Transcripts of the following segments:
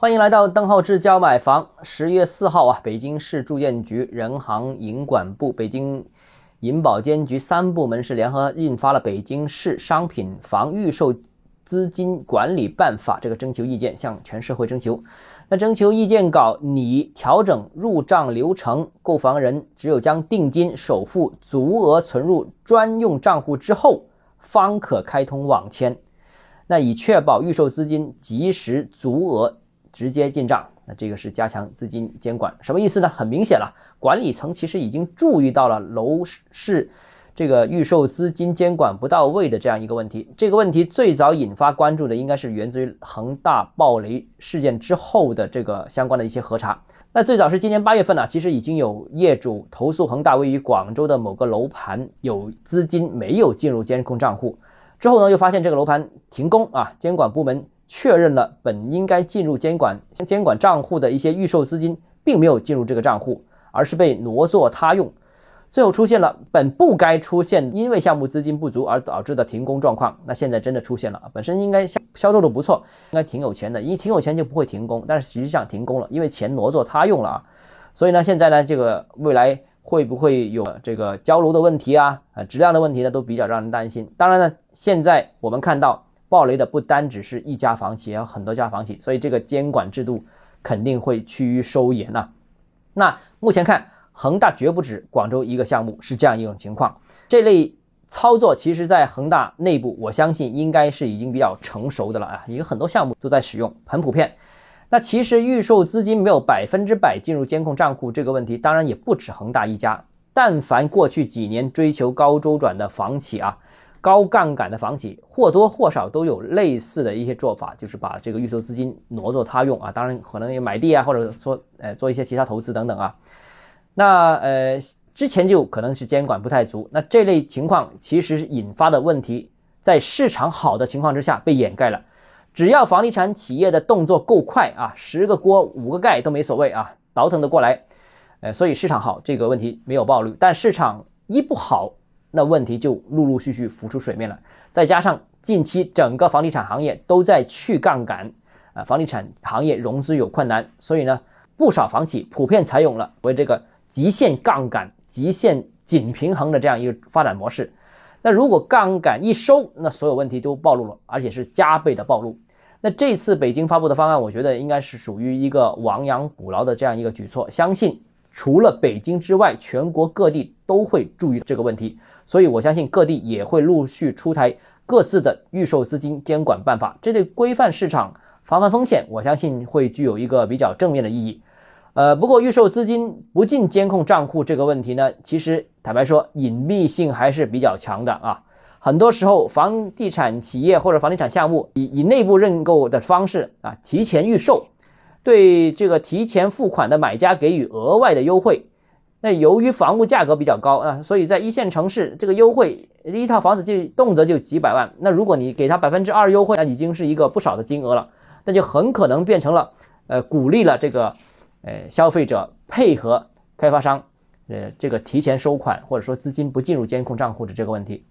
欢迎来到邓浩志教买房。十月四号啊，北京市住建局、人行银管部、北京银保监局三部门是联合印发了《北京市商品房预售资金管理办法》这个征求意见，向全社会征求。那征求意见稿拟调整入账流程，购房人只有将定金、首付足额存入专用账户之后，方可开通网签。那以确保预售资金及时足额直接进账。那这个是加强资金监管，什么意思呢？很明显了，管理层其实已经注意到了楼市。这个预售资金监管不到位的这样一个问题，这个问题最早引发关注的应该是源自于恒大暴雷事件之后的这个相关的一些核查。那最早是今年八月份呢，其实已经有业主投诉恒大位于广州的某个楼盘有资金没有进入监控账户，之后呢又发现这个楼盘停工啊，监管部门确认了本应该进入监管监管账户的一些预售资金并没有进入这个账户，而是被挪作他用。最后出现了本不该出现，因为项目资金不足而导致的停工状况。那现在真的出现了，本身应该销销售的不错，应该挺有钱的，因为挺有钱就不会停工，但是实际上停工了，因为钱挪作他用了啊。所以呢，现在呢，这个未来会不会有这个交楼的问题啊？啊，质量的问题呢，都比较让人担心。当然呢，现在我们看到暴雷的不单只是一家房企，也有很多家房企，所以这个监管制度肯定会趋于收严呐。那目前看。恒大绝不止广州一个项目是这样一种情况，这类操作其实，在恒大内部，我相信应该是已经比较成熟的了啊，有很多项目都在使用，很普遍。那其实预售资金没有百分之百进入监控账户这个问题，当然也不止恒大一家。但凡过去几年追求高周转的房企啊，高杠杆的房企，或多或少都有类似的一些做法，就是把这个预售资金挪作他用啊，当然可能也买地啊，或者说呃做一些其他投资等等啊。那呃，之前就可能是监管不太足，那这类情况其实引发的问题，在市场好的情况之下被掩盖了。只要房地产企业的动作够快啊，十个锅五个盖都没所谓啊，倒腾得过来。呃，所以市场好这个问题没有暴露，但市场一不好，那问题就陆陆续续浮出水面了。再加上近期整个房地产行业都在去杠杆啊，房地产行业融资有困难，所以呢，不少房企普遍采用了为这个。极限杠杆、极限紧平衡的这样一个发展模式，那如果杠杆一收，那所有问题都暴露了，而且是加倍的暴露。那这次北京发布的方案，我觉得应该是属于一个亡羊补牢的这样一个举措。相信除了北京之外，全国各地都会注意这个问题，所以我相信各地也会陆续出台各自的预售资金监管办法。这对规范市场、防范风险，我相信会具有一个比较正面的意义。呃，不过预售资金不进监控账户这个问题呢，其实坦白说隐秘性还是比较强的啊。很多时候，房地产企业或者房地产项目以以内部认购的方式啊，提前预售，对这个提前付款的买家给予额外的优惠。那由于房屋价格比较高啊，所以在一线城市，这个优惠一套房子就动辄就几百万。那如果你给他百分之二优惠，那已经是一个不少的金额了，那就很可能变成了呃鼓励了这个。呃，消费者配合开发商，呃，这个提前收款或者说资金不进入监控账户的这个问题，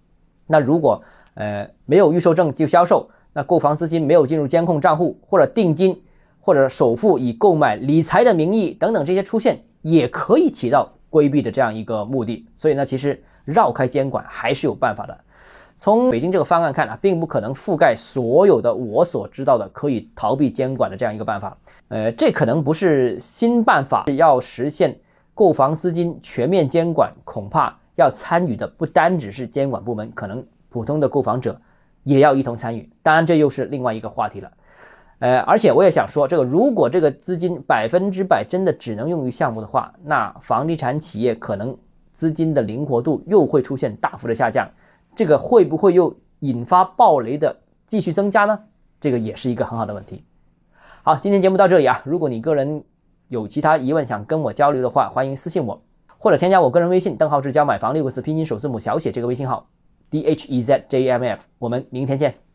那如果呃没有预售证就销售，那购房资金没有进入监控账户，或者定金或者首付以购买理财的名义等等这些出现，也可以起到规避的这样一个目的。所以呢，其实绕开监管还是有办法的。从北京这个方案看啊，并不可能覆盖所有的我所知道的可以逃避监管的这样一个办法。呃，这可能不是新办法，要实现购房资金全面监管，恐怕要参与的不单只是监管部门，可能普通的购房者也要一同参与。当然，这又是另外一个话题了。呃，而且我也想说，这个如果这个资金百分之百真的只能用于项目的话，那房地产企业可能资金的灵活度又会出现大幅的下降。这个会不会又引发暴雷的继续增加呢？这个也是一个很好的问题。好，今天节目到这里啊。如果你个人有其他疑问想跟我交流的话，欢迎私信我，或者添加我个人微信邓浩志教买房六个字拼音首字母小写这个微信号 d h e z j m f。我们明天见。